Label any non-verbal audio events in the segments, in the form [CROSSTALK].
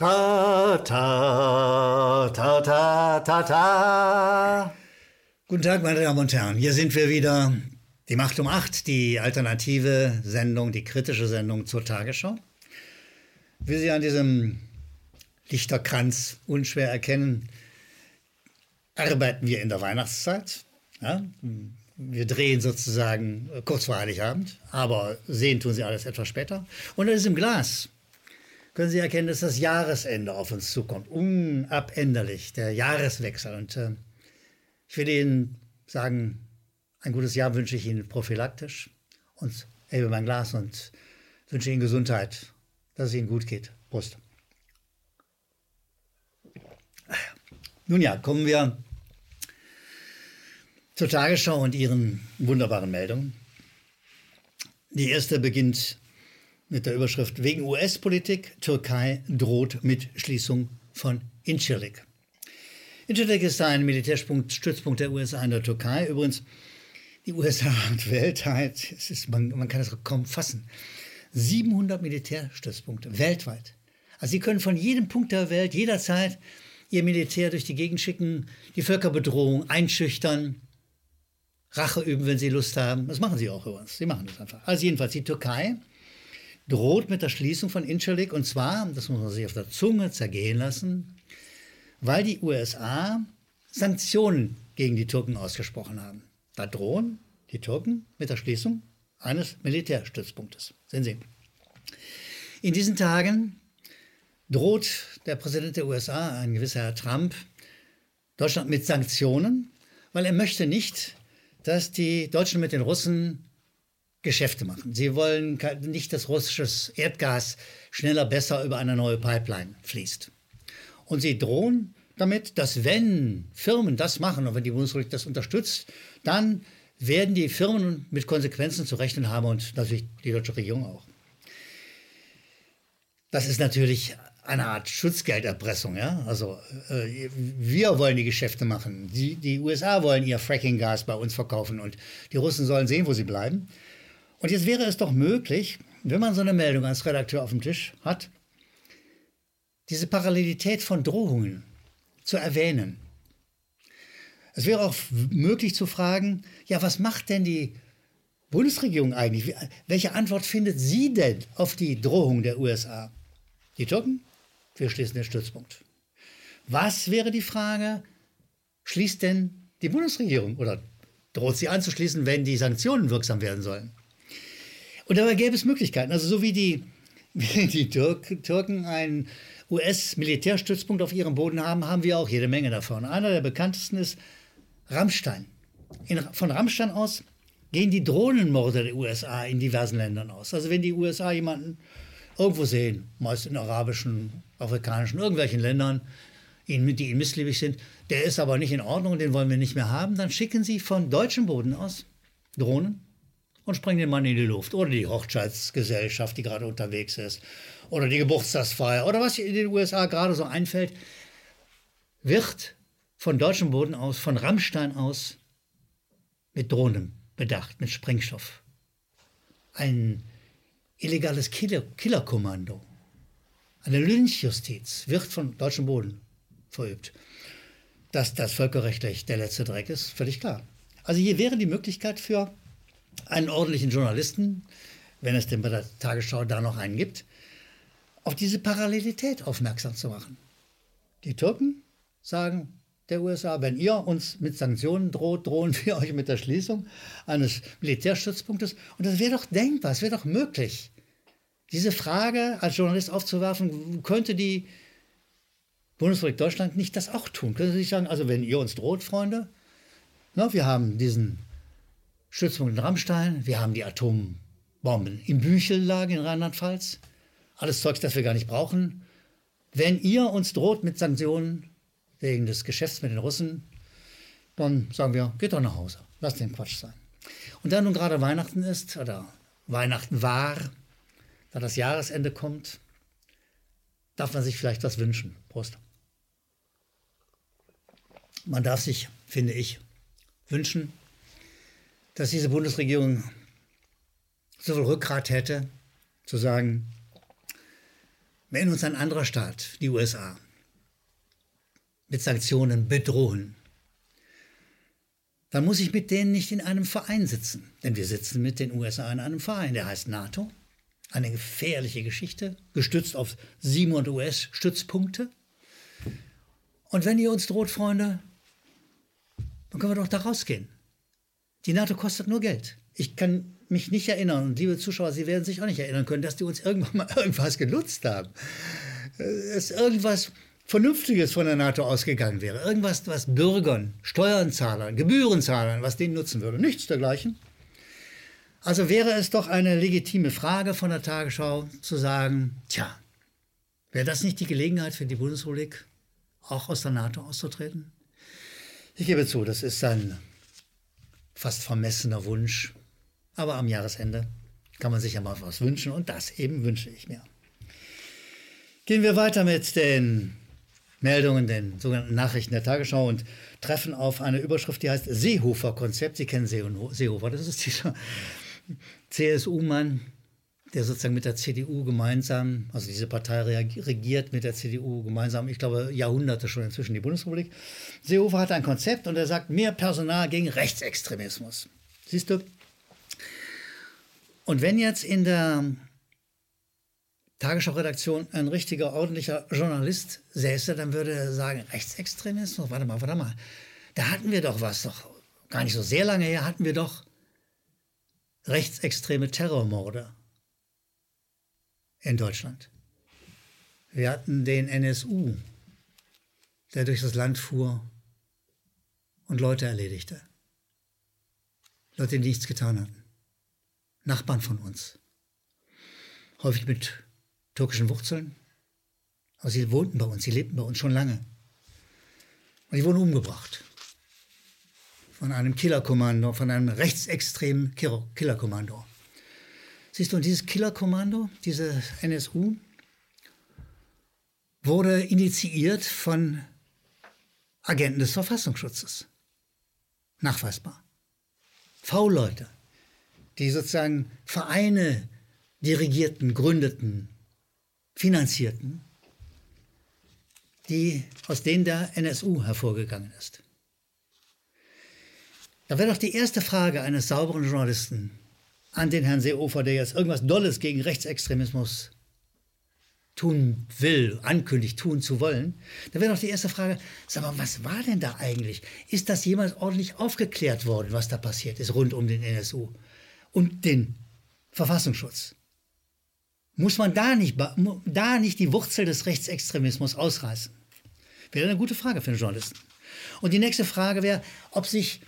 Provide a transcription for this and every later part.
Ta, ta, ta, ta, ta, ta. Guten Tag, meine Damen und Herren. Hier sind wir wieder. Die Macht um acht, die alternative Sendung, die kritische Sendung zur Tagesschau. Wie Sie an diesem Lichterkranz unschwer erkennen, arbeiten wir in der Weihnachtszeit. Ja? Wir drehen sozusagen kurz vor Heiligabend, aber sehen tun Sie alles etwas später. Und es ist im Glas können Sie erkennen, dass das Jahresende auf uns zukommt. Unabänderlich, der Jahreswechsel. Und äh, ich will Ihnen sagen, ein gutes Jahr wünsche ich Ihnen prophylaktisch und hebe mein Glas und wünsche Ihnen Gesundheit, dass es Ihnen gut geht. Prost. Nun ja, kommen wir zur Tagesschau und ihren wunderbaren Meldungen. Die erste beginnt mit der Überschrift Wegen US-Politik, Türkei droht mit Schließung von Incirlik. Incirlik ist ein Militärstützpunkt der USA in der Türkei. Übrigens, die USA hat weltweit, es ist, man, man kann es kaum fassen, 700 Militärstützpunkte weltweit. Also sie können von jedem Punkt der Welt jederzeit ihr Militär durch die Gegend schicken, die Völkerbedrohung einschüchtern, Rache üben, wenn sie Lust haben. Das machen sie auch übrigens. Sie machen das einfach. Also jedenfalls die Türkei droht mit der Schließung von Incirlik und zwar, das muss man sich auf der Zunge zergehen lassen, weil die USA Sanktionen gegen die Türken ausgesprochen haben. Da drohen die Türken mit der Schließung eines Militärstützpunktes. Sehen Sie. In diesen Tagen droht der Präsident der USA, ein gewisser Herr Trump, Deutschland mit Sanktionen, weil er möchte nicht, dass die Deutschen mit den Russen Geschäfte machen. Sie wollen nicht, dass russisches Erdgas schneller, besser über eine neue Pipeline fließt. Und sie drohen damit, dass wenn Firmen das machen und wenn die Bundesrepublik das unterstützt, dann werden die Firmen mit Konsequenzen zu rechnen haben und natürlich die deutsche Regierung auch. Das ist natürlich eine Art Schutzgelderpressung. Ja? Also äh, wir wollen die Geschäfte machen. Die, die USA wollen ihr Fracking-Gas bei uns verkaufen und die Russen sollen sehen, wo sie bleiben. Und jetzt wäre es doch möglich, wenn man so eine Meldung als Redakteur auf dem Tisch hat, diese Parallelität von Drohungen zu erwähnen. Es wäre auch möglich zu fragen, ja, was macht denn die Bundesregierung eigentlich? Welche Antwort findet sie denn auf die Drohung der USA? Die Türken? Wir schließen den Stützpunkt. Was wäre die Frage? Schließt denn die Bundesregierung oder droht sie anzuschließen, wenn die Sanktionen wirksam werden sollen? Und dabei gäbe es Möglichkeiten. Also so wie die, [LAUGHS] wie die Türk, Türken einen US-Militärstützpunkt auf ihrem Boden haben, haben wir auch jede Menge davon. Einer der bekanntesten ist Rammstein. In, von Rammstein aus gehen die Drohnenmorde der USA in diversen Ländern aus. Also wenn die USA jemanden irgendwo sehen, meist in arabischen, afrikanischen, irgendwelchen Ländern, die ihnen missliebig sind, der ist aber nicht in Ordnung, den wollen wir nicht mehr haben, dann schicken sie von deutschem Boden aus Drohnen und springen den Mann in die Luft. Oder die Hochzeitsgesellschaft, die gerade unterwegs ist. Oder die Geburtstagsfeier. Oder was in den USA gerade so einfällt, wird von deutschem Boden aus, von Rammstein aus, mit Drohnen bedacht, mit Sprengstoff. Ein illegales Killer Killerkommando, eine Lynchjustiz wird von deutschem Boden verübt. Dass das völkerrechtlich der letzte Dreck ist, völlig klar. Also hier wäre die Möglichkeit für einen ordentlichen Journalisten, wenn es denn bei der Tagesschau da noch einen gibt, auf diese Parallelität aufmerksam zu machen. Die Türken sagen der USA, wenn ihr uns mit Sanktionen droht, drohen wir euch mit der Schließung eines Militärstützpunktes. Und das wäre doch denkbar, es wäre doch möglich, diese Frage als Journalist aufzuwerfen, könnte die Bundesrepublik Deutschland nicht das auch tun? Können Sie nicht sagen, also wenn ihr uns droht, Freunde, na, wir haben diesen Stützpunkt in Rammstein, wir haben die Atombomben im Büchellager in Rheinland-Pfalz. Alles Zeugs, das wir gar nicht brauchen. Wenn ihr uns droht mit Sanktionen wegen des Geschäfts mit den Russen, dann sagen wir, geht doch nach Hause. Lasst den Quatsch sein. Und da nun gerade Weihnachten ist, oder Weihnachten war, da das Jahresende kommt, darf man sich vielleicht was wünschen. Prost. Man darf sich, finde ich, wünschen, dass diese Bundesregierung so viel Rückgrat hätte, zu sagen, wenn uns ein anderer Staat, die USA, mit Sanktionen bedrohen, dann muss ich mit denen nicht in einem Verein sitzen. Denn wir sitzen mit den USA in einem Verein, der heißt NATO. Eine gefährliche Geschichte, gestützt auf 700 US-Stützpunkte. Und wenn ihr uns droht, Freunde, dann können wir doch da rausgehen. Die NATO kostet nur Geld. Ich kann mich nicht erinnern, und liebe Zuschauer, Sie werden sich auch nicht erinnern können, dass die uns irgendwann mal [LAUGHS] irgendwas genutzt haben. Dass irgendwas Vernünftiges von der NATO ausgegangen wäre. Irgendwas, was Bürgern, Steuerzahlern, Gebührenzahlern, was denen nutzen würde. Nichts dergleichen. Also wäre es doch eine legitime Frage von der Tagesschau zu sagen, tja, wäre das nicht die Gelegenheit für die Bundesrepublik, auch aus der NATO auszutreten? Ich gebe zu, das ist ein fast vermessener Wunsch, aber am Jahresende kann man sich ja mal was wünschen und das eben wünsche ich mir. Gehen wir weiter mit den Meldungen, den sogenannten Nachrichten der Tagesschau und treffen auf eine Überschrift, die heißt Seehofer-Konzept. Sie kennen Seehofer, das ist dieser [LAUGHS] CSU-Mann, der sozusagen mit der CDU gemeinsam, also diese Partei regiert mit der CDU gemeinsam, ich glaube, Jahrhunderte schon inzwischen die Bundesrepublik. Seehofer hat ein Konzept und er sagt, mehr Personal gegen Rechtsextremismus. Siehst du? Und wenn jetzt in der Tagesschau-Redaktion ein richtiger, ordentlicher Journalist säße, dann würde er sagen, Rechtsextremismus, warte mal, warte mal, da hatten wir doch was, doch gar nicht so sehr lange her, hatten wir doch rechtsextreme Terrormorde in Deutschland. Wir hatten den NSU, der durch das Land fuhr und Leute erledigte. Leute, die nichts getan hatten. Nachbarn von uns. Häufig mit türkischen Wurzeln. Aber sie wohnten bei uns, sie lebten bei uns schon lange. Und die wurden umgebracht. Von einem Killerkommando, von einem rechtsextremen Killerkommando. Siehst du, und dieses Killerkommando, diese NSU, wurde initiiert von Agenten des Verfassungsschutzes. Nachweisbar. V-Leute, die sozusagen Vereine dirigierten, gründeten, finanzierten, die aus denen der NSU hervorgegangen ist. Da wäre doch die erste Frage eines sauberen Journalisten an den Herrn Seehofer, der jetzt irgendwas Dolles gegen Rechtsextremismus tun will, ankündigt, tun zu wollen, da wäre doch die erste Frage, sag mal, was war denn da eigentlich? Ist das jemals ordentlich aufgeklärt worden, was da passiert ist rund um den NSU und den Verfassungsschutz? Muss man da nicht, da nicht die Wurzel des Rechtsextremismus ausreißen? Wäre eine gute Frage für einen Journalisten. Und die nächste Frage wäre, ob sich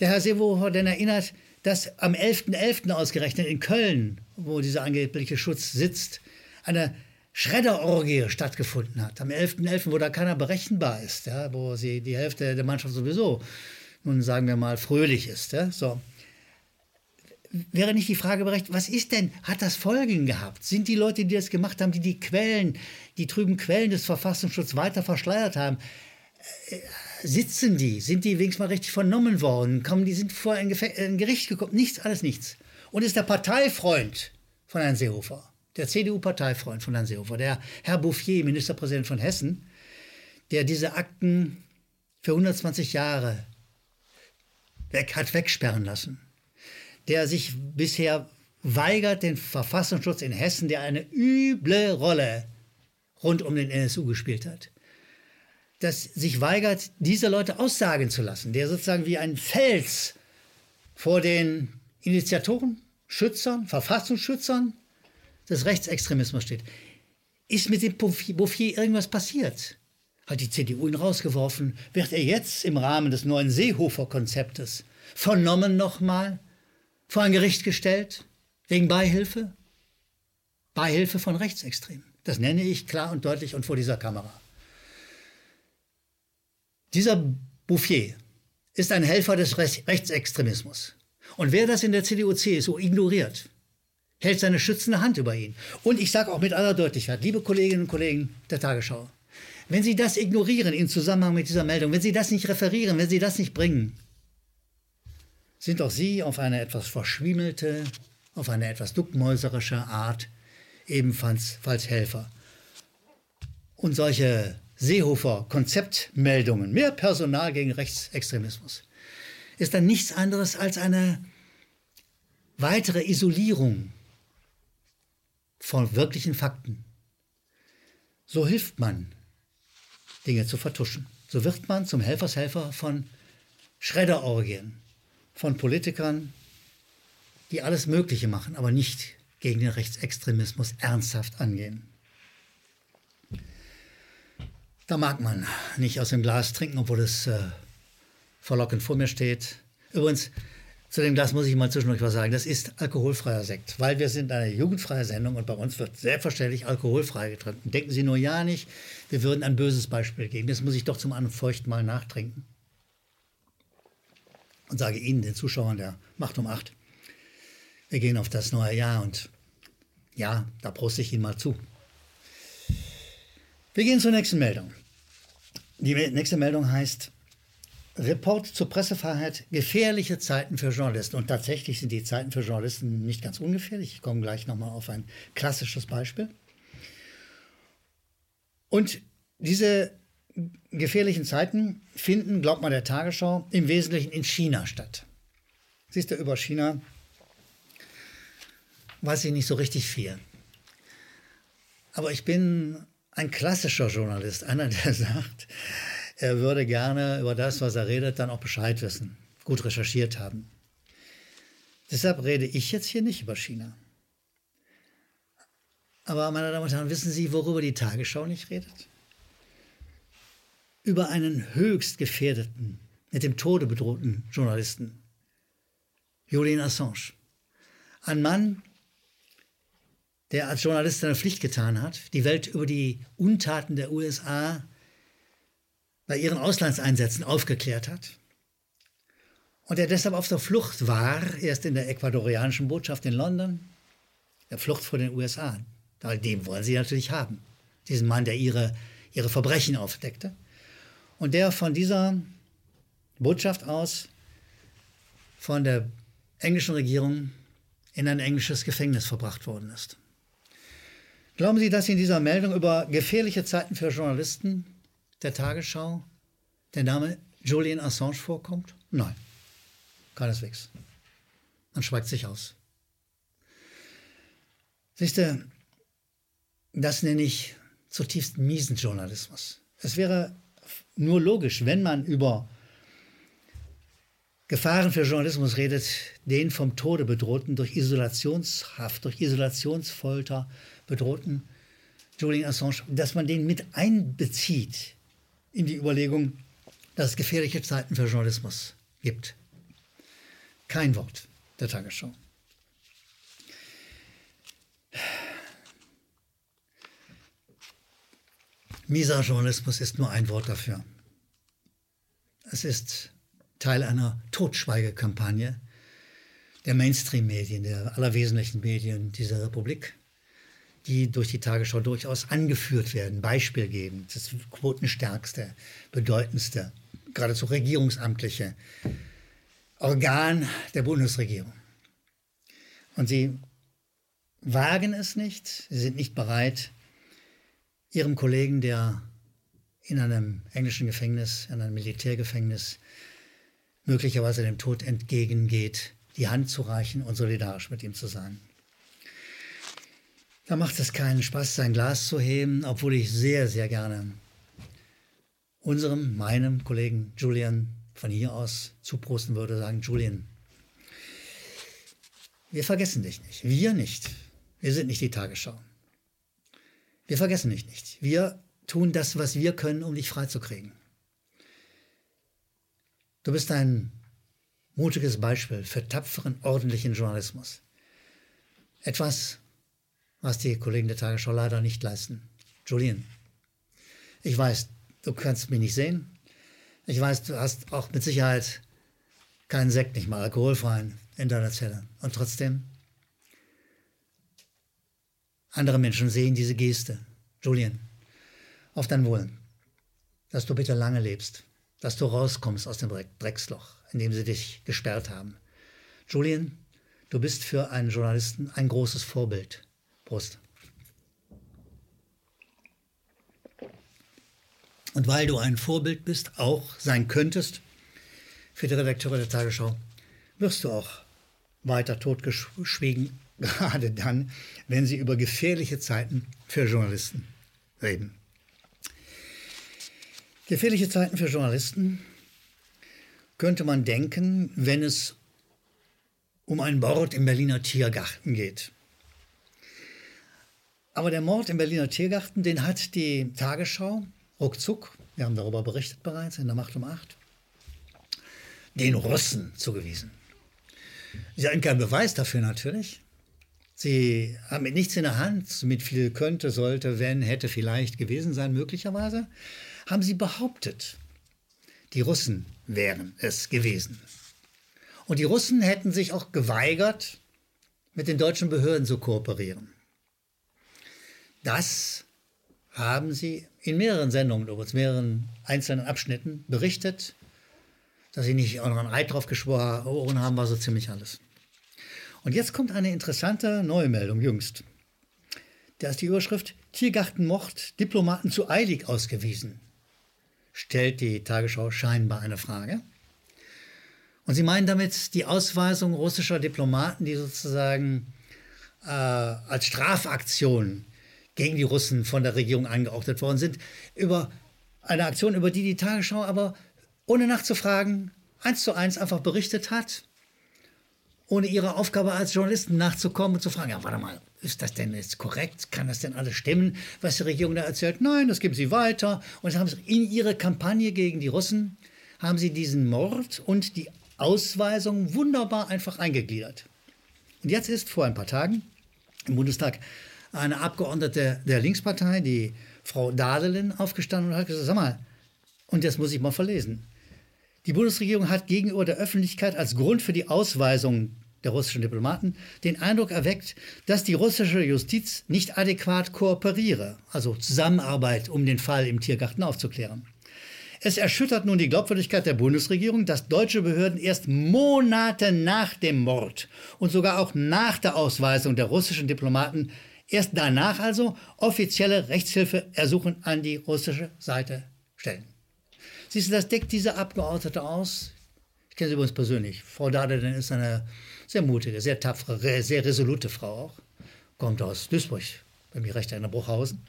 der Herr Seehofer denn erinnert, dass am 11.11. .11. ausgerechnet in Köln, wo dieser angebliche Schutz sitzt, eine Schredderorgie stattgefunden hat. Am 11.11., .11., wo da keiner berechenbar ist, ja, wo sie die Hälfte der Mannschaft sowieso, nun sagen wir mal, fröhlich ist. Ja, so. Wäre nicht die Frage berechtigt, was ist denn, hat das Folgen gehabt? Sind die Leute, die das gemacht haben, die die Quellen, die trüben Quellen des Verfassungsschutzes weiter verschleiert haben, äh, sitzen die? Sind die wenigstens mal richtig vernommen worden? Kommen, die sind vor ein, ein Gericht gekommen? Nichts, alles nichts. Und ist der Parteifreund von Herrn Seehofer, der CDU-Parteifreund von Herrn Seehofer, der Herr Bouffier, Ministerpräsident von Hessen, der diese Akten für 120 Jahre weg, hat wegsperren lassen, der sich bisher weigert, den Verfassungsschutz in Hessen, der eine üble Rolle rund um den NSU gespielt hat, das sich weigert, diese Leute aussagen zu lassen, der sozusagen wie ein Fels vor den Initiatoren, Schützern, Verfassungsschützern des Rechtsextremismus steht. Ist mit dem Bouffier irgendwas passiert? Hat die CDU ihn rausgeworfen? Wird er jetzt im Rahmen des neuen Seehofer-Konzeptes vernommen nochmal, vor ein Gericht gestellt, wegen Beihilfe? Beihilfe von Rechtsextremen. Das nenne ich klar und deutlich und vor dieser Kamera. Dieser Bouffier ist ein Helfer des Rechtsextremismus. Und wer das in der CDU-CSU ignoriert, hält seine schützende Hand über ihn. Und ich sage auch mit aller Deutlichkeit, liebe Kolleginnen und Kollegen der Tagesschau, wenn Sie das ignorieren im Zusammenhang mit dieser Meldung, wenn Sie das nicht referieren, wenn Sie das nicht bringen, sind auch Sie auf eine etwas verschwiemelte, auf eine etwas duckmäuserische Art ebenfalls Helfer Und solche Seehofer-Konzeptmeldungen, mehr Personal gegen Rechtsextremismus, ist dann nichts anderes als eine weitere Isolierung von wirklichen Fakten. So hilft man, Dinge zu vertuschen. So wird man zum Helfershelfer von Schredderorgien, von Politikern, die alles Mögliche machen, aber nicht gegen den Rechtsextremismus ernsthaft angehen. Da mag man nicht aus dem Glas trinken, obwohl es äh, verlockend vor mir steht. Übrigens, zu dem Glas muss ich mal zwischendurch was sagen. Das ist alkoholfreier Sekt, weil wir sind eine jugendfreie Sendung und bei uns wird selbstverständlich alkoholfrei getrunken. Denken Sie nur ja nicht, wir würden ein böses Beispiel geben. Das muss ich doch zum Anfeuchten mal nachtrinken. Und sage Ihnen, den Zuschauern der Macht um acht, wir gehen auf das neue Jahr und ja, da proste ich Ihnen mal zu. Wir gehen zur nächsten Meldung. Die nächste Meldung heißt Report zur Pressefreiheit, gefährliche Zeiten für Journalisten. Und tatsächlich sind die Zeiten für Journalisten nicht ganz ungefährlich. Ich komme gleich nochmal auf ein klassisches Beispiel. Und diese gefährlichen Zeiten finden, glaubt man der Tagesschau, im Wesentlichen in China statt. Siehst du, über China weiß ich nicht so richtig viel. Aber ich bin ein klassischer Journalist, einer, [LAUGHS] der sagt, er würde gerne über das, was er redet, dann auch Bescheid wissen, gut recherchiert haben. Deshalb rede ich jetzt hier nicht über China. Aber meine Damen und Herren, wissen Sie, worüber die Tagesschau nicht redet? Über einen höchst gefährdeten, mit dem Tode bedrohten Journalisten, Julian Assange. Ein Mann, der als Journalist seine Pflicht getan hat, die Welt über die Untaten der USA bei ihren Auslandseinsätzen aufgeklärt hat und der deshalb auf der Flucht war, erst in der ecuadorianischen Botschaft in London, der Flucht vor den USA. Den wollen sie natürlich haben, diesen Mann, der ihre, ihre Verbrechen aufdeckte und der von dieser Botschaft aus von der englischen Regierung in ein englisches Gefängnis verbracht worden ist. Glauben Sie, dass in dieser Meldung über gefährliche Zeiten für Journalisten der Tagesschau der Name Julian Assange vorkommt? Nein, keineswegs. Man schweigt sich aus. Siehst du, das nenne ich zutiefst miesen Journalismus. Es wäre nur logisch, wenn man über Gefahren für Journalismus redet, den vom Tode bedrohten durch Isolationshaft, durch Isolationsfolter bedrohten Julian Assange, dass man den mit einbezieht in die Überlegung, dass es gefährliche Zeiten für Journalismus gibt. Kein Wort der Tagesschau. Mieser Journalismus ist nur ein Wort dafür. Es ist Teil einer Totschweigekampagne der Mainstream-Medien, der allerwesentlichen Medien dieser Republik die durch die Tagesschau durchaus angeführt werden, Beispiel geben, das quotenstärkste, bedeutendste, geradezu regierungsamtliche Organ der Bundesregierung. Und sie wagen es nicht, sie sind nicht bereit, ihrem Kollegen, der in einem englischen Gefängnis, in einem Militärgefängnis, möglicherweise dem Tod entgegengeht, die Hand zu reichen und solidarisch mit ihm zu sein. Da macht es keinen Spaß, sein Glas zu heben, obwohl ich sehr, sehr gerne unserem, meinem Kollegen Julian von hier aus zuprosten würde, sagen, Julian, wir vergessen dich nicht. Wir nicht. Wir sind nicht die Tagesschau. Wir vergessen dich nicht. Wir tun das, was wir können, um dich freizukriegen. Du bist ein mutiges Beispiel für tapferen, ordentlichen Journalismus. Etwas, was die Kollegen der Tagesschau leider nicht leisten. Julian, ich weiß, du kannst mich nicht sehen. Ich weiß, du hast auch mit Sicherheit keinen Sekt, nicht mal alkoholfreien in deiner Zelle. Und trotzdem, andere Menschen sehen diese Geste. Julian, auf dein Wohl, dass du bitte lange lebst, dass du rauskommst aus dem Drecksloch, in dem sie dich gesperrt haben. Julian, du bist für einen Journalisten ein großes Vorbild. Prost. Und weil du ein Vorbild bist, auch sein könntest für die Redakteure der Tagesschau, wirst du auch weiter totgeschwiegen, [LAUGHS] gerade dann, wenn sie über gefährliche Zeiten für Journalisten reden. Gefährliche Zeiten für Journalisten könnte man denken, wenn es um einen Mord im Berliner Tiergarten geht. Aber der Mord im Berliner Tiergarten, den hat die Tagesschau ruckzuck, wir haben darüber berichtet bereits in der Macht um acht, den Russen zugewiesen. Sie hatten keinen Beweis dafür natürlich. Sie haben mit nichts in der Hand, mit viel könnte, sollte, wenn, hätte vielleicht gewesen sein, möglicherweise, haben sie behauptet, die Russen wären es gewesen. Und die Russen hätten sich auch geweigert, mit den deutschen Behörden zu kooperieren. Das haben sie in mehreren Sendungen, übrigens mehreren einzelnen Abschnitten berichtet, dass sie nicht auch noch einen Eid drauf geschworen haben, war so ziemlich alles. Und jetzt kommt eine interessante neue Meldung jüngst. Da ist die Überschrift Tiergartenmord, Diplomaten zu eilig ausgewiesen. Stellt die Tagesschau scheinbar eine Frage. Und sie meinen damit die Ausweisung russischer Diplomaten, die sozusagen äh, als Strafaktion gegen die Russen von der Regierung angeordnet worden sind, über eine Aktion, über die die Tagesschau aber ohne nachzufragen eins zu eins einfach berichtet hat, ohne ihrer Aufgabe als Journalisten nachzukommen und zu fragen, ja, warte mal, ist das denn jetzt korrekt? Kann das denn alles stimmen, was die Regierung da erzählt? Nein, das geben sie weiter. Und haben sie in ihre Kampagne gegen die Russen, haben sie diesen Mord und die Ausweisung wunderbar einfach eingegliedert. Und jetzt ist vor ein paar Tagen im Bundestag eine Abgeordnete der Linkspartei, die Frau Dadelin, aufgestanden und hat gesagt, sag mal, und das muss ich mal verlesen. Die Bundesregierung hat gegenüber der Öffentlichkeit als Grund für die Ausweisung der russischen Diplomaten den Eindruck erweckt, dass die russische Justiz nicht adäquat kooperiere, also Zusammenarbeit, um den Fall im Tiergarten aufzuklären. Es erschüttert nun die Glaubwürdigkeit der Bundesregierung, dass deutsche Behörden erst Monate nach dem Mord und sogar auch nach der Ausweisung der russischen Diplomaten erst danach also offizielle Rechtshilfeersuchen an die russische Seite stellen. Siehst du, das deckt diese Abgeordnete aus. Ich kenne sie übrigens persönlich. Frau Dadelin ist eine sehr mutige, sehr tapfere, sehr resolute Frau auch. Kommt aus Duisburg, bei mir recht in Bruchhausen.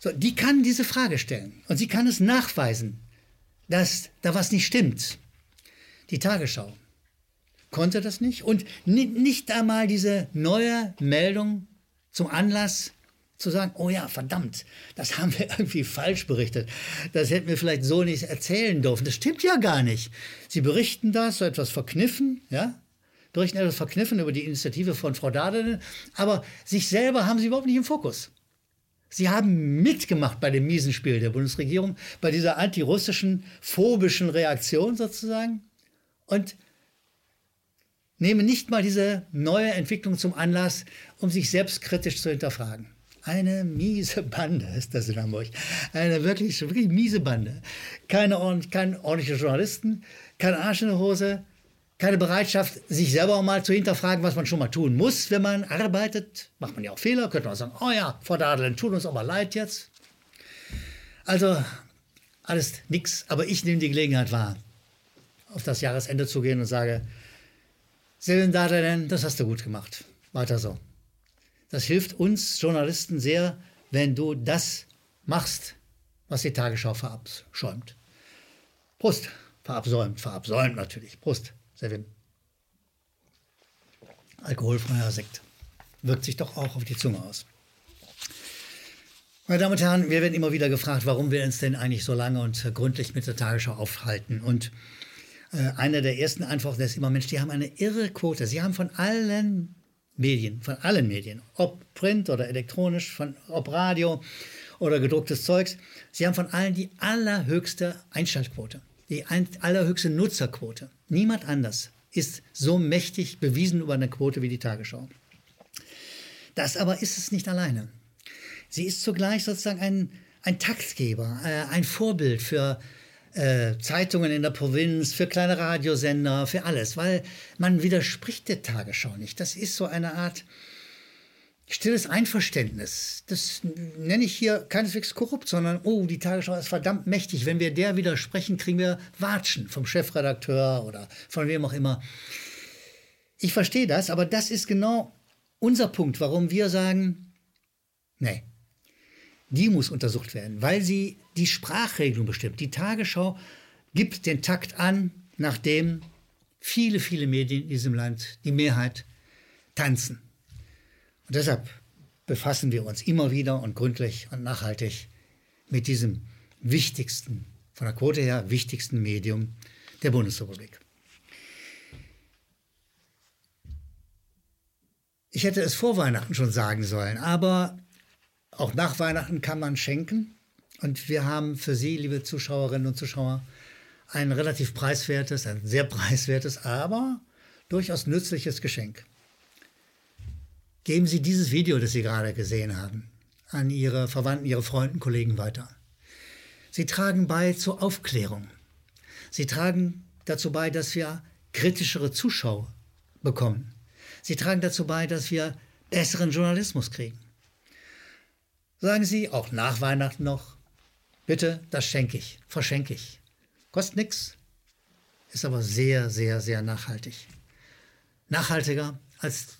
So, die kann diese Frage stellen und sie kann es nachweisen, dass da was nicht stimmt. Die Tagesschau konnte das nicht und nicht einmal diese neue Meldung zum Anlass zu sagen, oh ja, verdammt, das haben wir [LAUGHS] irgendwie falsch berichtet. Das hätten wir vielleicht so nicht erzählen dürfen. Das stimmt ja gar nicht. Sie berichten das so etwas verkniffen, ja, berichten etwas verkniffen über die Initiative von Frau Dadelin, aber sich selber haben sie überhaupt nicht im Fokus. Sie haben mitgemacht bei dem miesen Spiel der Bundesregierung, bei dieser antirussischen, phobischen Reaktion sozusagen und nehmen nicht mal diese neue Entwicklung zum Anlass, um sich selbstkritisch zu hinterfragen. Eine miese Bande [LAUGHS] ist das in Hamburg. Eine wirklich, wirklich miese Bande. Keine, keine ordentlichen Journalisten, kein Arsch in der Hose, keine Bereitschaft, sich selber auch mal zu hinterfragen, was man schon mal tun muss, wenn man arbeitet. Macht man ja auch Fehler, könnte man sagen, oh ja, Frau Dadelin, tut uns aber leid jetzt. Also, alles nix, aber ich nehme die Gelegenheit wahr, auf das Jahresende zu gehen und sage, Silvin Dadelin, das hast du gut gemacht. Weiter so. Das hilft uns Journalisten sehr, wenn du das machst, was die Tagesschau verabschäumt. Prost, verabsäumt, verabsäumt natürlich. Prost. Sevin. Alkoholfreier Sekt. Wirkt sich doch auch auf die Zunge aus. Meine Damen und Herren, wir werden immer wieder gefragt, warum wir uns denn eigentlich so lange und gründlich mit der Tagesschau aufhalten. Und äh, einer der ersten Antworten ist immer, Mensch, die haben eine irre Quote. Sie haben von allen Medien, von allen Medien, ob Print oder elektronisch, von, ob Radio oder gedrucktes Zeugs, sie haben von allen die allerhöchste Einschaltquote die allerhöchste Nutzerquote. Niemand anders ist so mächtig bewiesen über eine Quote wie die Tagesschau. Das aber ist es nicht alleine. Sie ist zugleich sozusagen ein, ein Taktgeber, äh, ein Vorbild für Zeitungen in der Provinz, für kleine Radiosender, für alles, weil man widerspricht der Tagesschau nicht. Das ist so eine Art stilles Einverständnis. Das nenne ich hier keineswegs korrupt, sondern, oh, die Tagesschau ist verdammt mächtig. Wenn wir der widersprechen, kriegen wir Watschen vom Chefredakteur oder von wem auch immer. Ich verstehe das, aber das ist genau unser Punkt, warum wir sagen, nee, die muss untersucht werden, weil sie die Sprachregelung bestimmt. Die Tagesschau gibt den Takt an, nachdem viele, viele Medien in diesem Land, die Mehrheit, tanzen. Und deshalb befassen wir uns immer wieder und gründlich und nachhaltig mit diesem wichtigsten, von der Quote her wichtigsten Medium der Bundesrepublik. Ich hätte es vor Weihnachten schon sagen sollen, aber auch nach Weihnachten kann man schenken. Und wir haben für Sie, liebe Zuschauerinnen und Zuschauer, ein relativ preiswertes, ein sehr preiswertes, aber durchaus nützliches Geschenk. Geben Sie dieses Video, das Sie gerade gesehen haben, an Ihre Verwandten, Ihre Freunde, Kollegen weiter. Sie tragen bei zur Aufklärung. Sie tragen dazu bei, dass wir kritischere Zuschauer bekommen. Sie tragen dazu bei, dass wir besseren Journalismus kriegen. Sagen Sie, auch nach Weihnachten noch, bitte, das schenke ich, verschenke ich. Kostet nichts, ist aber sehr, sehr, sehr nachhaltig. Nachhaltiger als,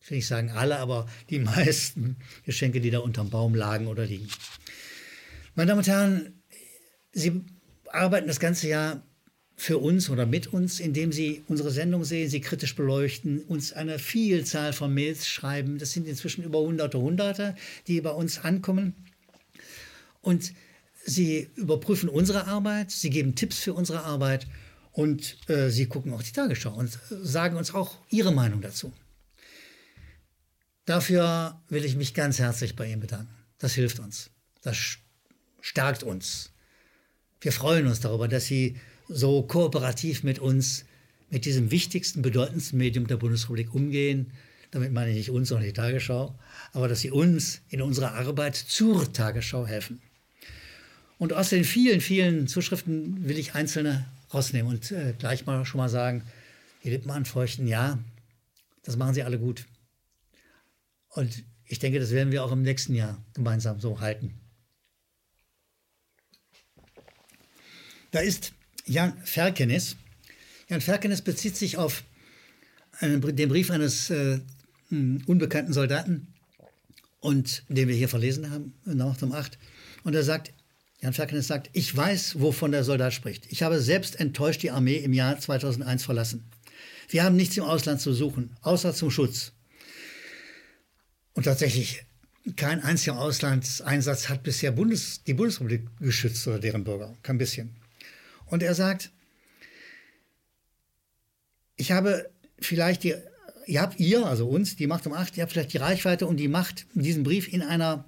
ich will nicht sagen alle, aber die [LAUGHS] meisten Geschenke, die da unterm Baum lagen oder liegen. Meine Damen und Herren, Sie arbeiten das ganze Jahr für uns oder mit uns, indem Sie unsere Sendung sehen, sie kritisch beleuchten, uns eine Vielzahl von Mails schreiben. Das sind inzwischen über hunderte, hunderte, die bei uns ankommen. Und Sie überprüfen unsere Arbeit, Sie geben Tipps für unsere Arbeit und äh, Sie gucken auch die Tagesschau und sagen uns auch Ihre Meinung dazu. Dafür will ich mich ganz herzlich bei Ihnen bedanken. Das hilft uns. Das stärkt uns. Wir freuen uns darüber, dass Sie so kooperativ mit uns, mit diesem wichtigsten, bedeutendsten Medium der Bundesrepublik umgehen. Damit meine ich nicht uns, sondern die Tagesschau. Aber dass Sie uns in unserer Arbeit zur Tagesschau helfen. Und aus den vielen, vielen Zuschriften will ich einzelne rausnehmen und äh, gleich mal schon mal sagen, die Lippen anfeuchten, ja, das machen sie alle gut. Und ich denke, das werden wir auch im nächsten Jahr gemeinsam so halten. Da ist Jan Ferkenes. Jan Ferkenes bezieht sich auf einen, den Brief eines äh, unbekannten Soldaten, und den wir hier verlesen haben, nach um 8. Und er sagt, Jan Ferkenes sagt, ich weiß, wovon der Soldat spricht. Ich habe selbst enttäuscht die Armee im Jahr 2001 verlassen. Wir haben nichts im Ausland zu suchen, außer zum Schutz. Und tatsächlich, kein einziger Auslandseinsatz hat bisher Bundes, die Bundesrepublik geschützt oder deren Bürger. Kein bisschen. Und er sagt, ich habe vielleicht die, ihr habt ihr, also uns, die Macht um acht, ihr habt vielleicht die Reichweite und die Macht, diesen Brief in einer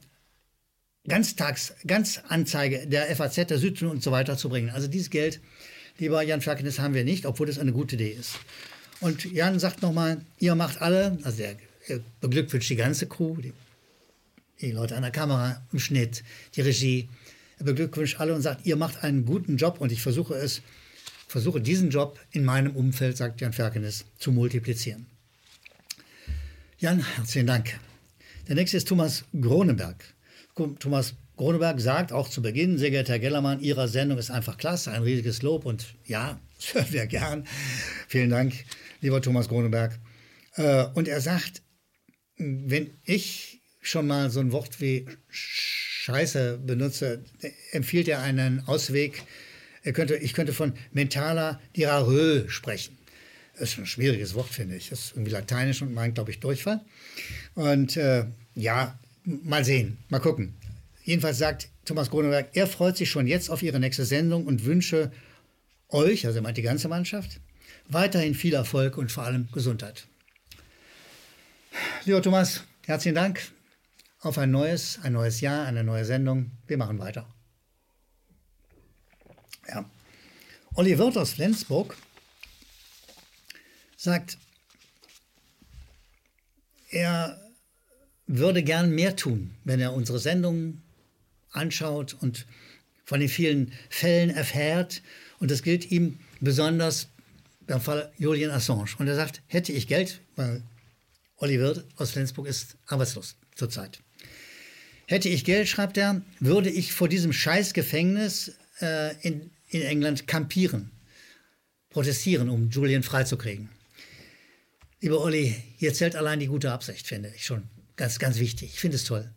Ganztags, Ganzanzeige der FAZ, der Südlichen und so weiter zu bringen. Also dieses Geld, lieber Jan Ferkenes, haben wir nicht, obwohl das eine gute Idee ist. Und Jan sagt nochmal, ihr macht alle, also er beglückwünscht die ganze Crew, die, die Leute an der Kamera, im Schnitt, die Regie. Beglückwünscht alle und sagt, ihr macht einen guten Job und ich versuche es, versuche diesen Job in meinem Umfeld, sagt Jan Ferkenes, zu multiplizieren. Jan, herzlichen Dank. Der nächste ist Thomas Groneberg. Thomas Groneberg sagt auch zu Beginn, sehr geehrter Herr Gellermann, Ihre Sendung ist einfach klasse, ein riesiges Lob und ja, [LAUGHS] das hören wir gern. Vielen Dank, lieber Thomas Groneberg. Äh, und er sagt, wenn ich schon mal so ein Wort wie Scheiße benutze, empfiehlt er einen Ausweg. Er könnte, ich könnte von mentaler Dirarö sprechen. Das ist ein schwieriges Wort, finde ich. Das ist irgendwie lateinisch und meint, glaube ich, Durchfall. Und äh, ja, mal sehen, mal gucken. Jedenfalls sagt Thomas Groneberg, er freut sich schon jetzt auf Ihre nächste Sendung und wünsche euch, also er meint die ganze Mannschaft, weiterhin viel Erfolg und vor allem Gesundheit. Lieber Thomas, herzlichen Dank auf ein neues, ein neues Jahr, eine neue Sendung. Wir machen weiter. Ja. Olli Wirth aus Flensburg sagt, er würde gern mehr tun, wenn er unsere Sendungen anschaut und von den vielen Fällen erfährt. Und das gilt ihm besonders beim Fall Julian Assange. Und er sagt, hätte ich Geld, weil Olli Wirth aus Flensburg ist arbeitslos. zurzeit. Hätte ich Geld, schreibt er, würde ich vor diesem Scheißgefängnis äh, in, in England kampieren, protestieren, um Julian freizukriegen. Lieber Olli, hier zählt allein die gute Absicht, finde ich schon ganz, ganz wichtig. Ich finde es toll.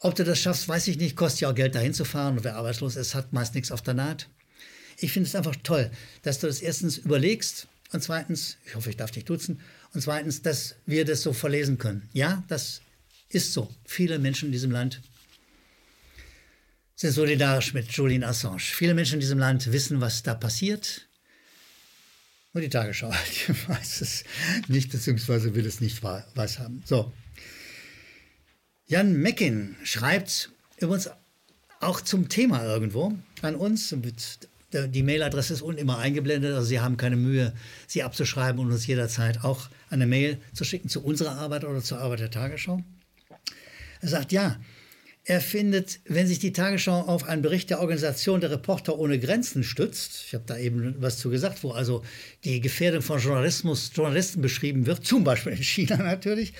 Ob du das schaffst, weiß ich nicht. Kostet ja auch Geld, dahin zu fahren. Und wer arbeitslos ist, hat meist nichts auf der Naht. Ich finde es einfach toll, dass du das erstens überlegst und zweitens, ich hoffe, ich darf dich duzen, und zweitens, dass wir das so verlesen können. Ja, das ist so. Viele Menschen in diesem Land sind solidarisch mit Julian Assange. Viele Menschen in diesem Land wissen, was da passiert. Und die Tagesschau [LAUGHS] die weiß es nicht, beziehungsweise will es nicht weiß haben. So. Jan Meckin schreibt übrigens auch zum Thema irgendwo an uns. Die Mailadresse ist unten immer eingeblendet, also Sie haben keine Mühe, sie abzuschreiben und uns jederzeit auch eine Mail zu schicken zu unserer Arbeit oder zur Arbeit der Tagesschau. Er sagt, ja, er findet, wenn sich die Tagesschau auf einen Bericht der Organisation der Reporter ohne Grenzen stützt, ich habe da eben was zu gesagt, wo also die Gefährdung von Journalismus, Journalisten beschrieben wird, zum Beispiel in China [LAUGHS] natürlich,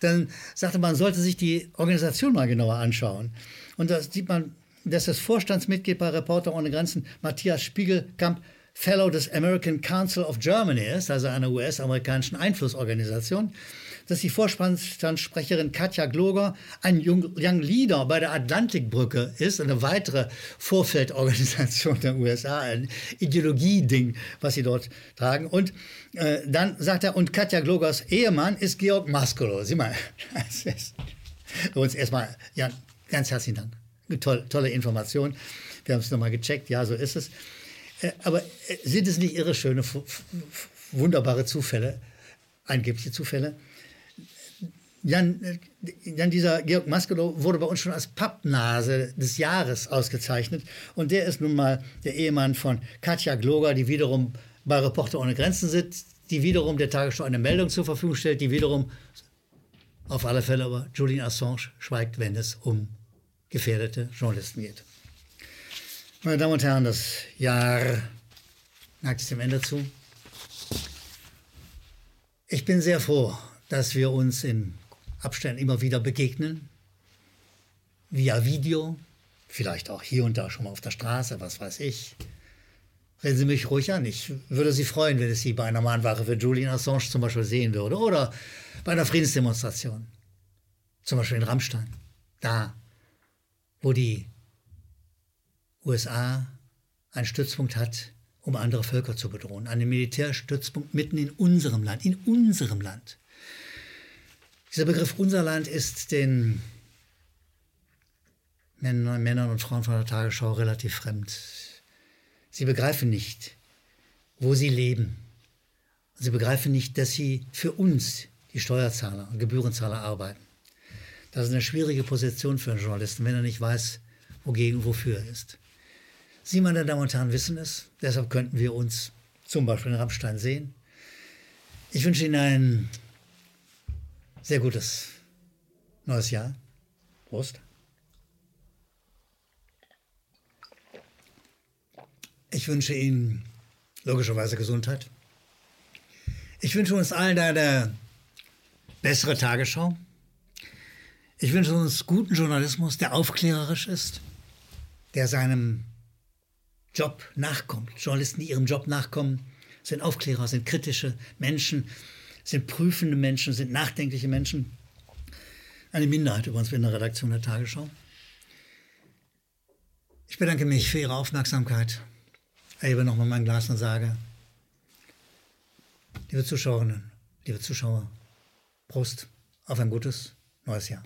dann sagte man, sollte sich die Organisation mal genauer anschauen. Und da sieht man, dass das Vorstandsmitglied bei Reporter ohne Grenzen, Matthias Spiegelkamp, Fellow des American Council of Germany ist, also einer US-amerikanischen Einflussorganisation dass die Vorstandssprecherin Katja Gloger ein Young Leader bei der Atlantikbrücke ist, eine weitere Vorfeldorganisation der USA, ein Ideologieding, was sie dort tragen. Und äh, dann sagt er, und Katja Glogers Ehemann ist Georg Maskolo. Sieh mal, [LAUGHS] das ist uns erstmal, ja, ganz herzlichen Dank. Toll, tolle Information. Wir haben es nochmal gecheckt, ja, so ist es. Äh, aber äh, sind es nicht irre schöne, wunderbare Zufälle, angebliche Zufälle, Jan, äh, Jan, dieser Georg Maskelow wurde bei uns schon als Pappnase des Jahres ausgezeichnet. Und der ist nun mal der Ehemann von Katja Gloger, die wiederum bei Reporter ohne Grenzen sitzt, die wiederum der Tagesschau eine Meldung zur Verfügung stellt, die wiederum auf alle Fälle aber Julian Assange schweigt, wenn es um gefährdete Journalisten geht. Meine Damen und Herren, das Jahr neigt sich dem Ende zu. Ich bin sehr froh, dass wir uns in Abständen immer wieder begegnen, via Video, vielleicht auch hier und da schon mal auf der Straße, was weiß ich. Reden Sie mich ruhig an. Ich würde Sie freuen, wenn es Sie bei einer Mahnwache für Julian Assange zum Beispiel sehen würde oder bei einer Friedensdemonstration, zum Beispiel in Rammstein, da, wo die USA einen Stützpunkt hat, um andere Völker zu bedrohen. Einen Militärstützpunkt mitten in unserem Land, in unserem Land. Dieser Begriff unser Land ist den Männern und Frauen von der Tagesschau relativ fremd. Sie begreifen nicht, wo sie leben. Sie begreifen nicht, dass sie für uns, die Steuerzahler und Gebührenzahler, arbeiten. Das ist eine schwierige Position für einen Journalisten, wenn er nicht weiß, wogegen wofür er ist. Sie, meine Damen und Herren, wissen es. Deshalb könnten wir uns zum Beispiel in Rammstein sehen. Ich wünsche Ihnen einen sehr gutes neues Jahr. Prost. Ich wünsche Ihnen logischerweise Gesundheit. Ich wünsche uns allen eine bessere Tagesschau. Ich wünsche uns guten Journalismus, der aufklärerisch ist, der seinem Job nachkommt. Journalisten, die ihrem Job nachkommen, sind Aufklärer, sind kritische Menschen, sind prüfende Menschen, sind nachdenkliche Menschen. Eine Minderheit übrigens in der Redaktion der Tagesschau. Ich bedanke mich für Ihre Aufmerksamkeit. Erhebe nochmal mein Glas und sage, liebe Zuschauerinnen, liebe Zuschauer, Prost auf ein gutes neues Jahr.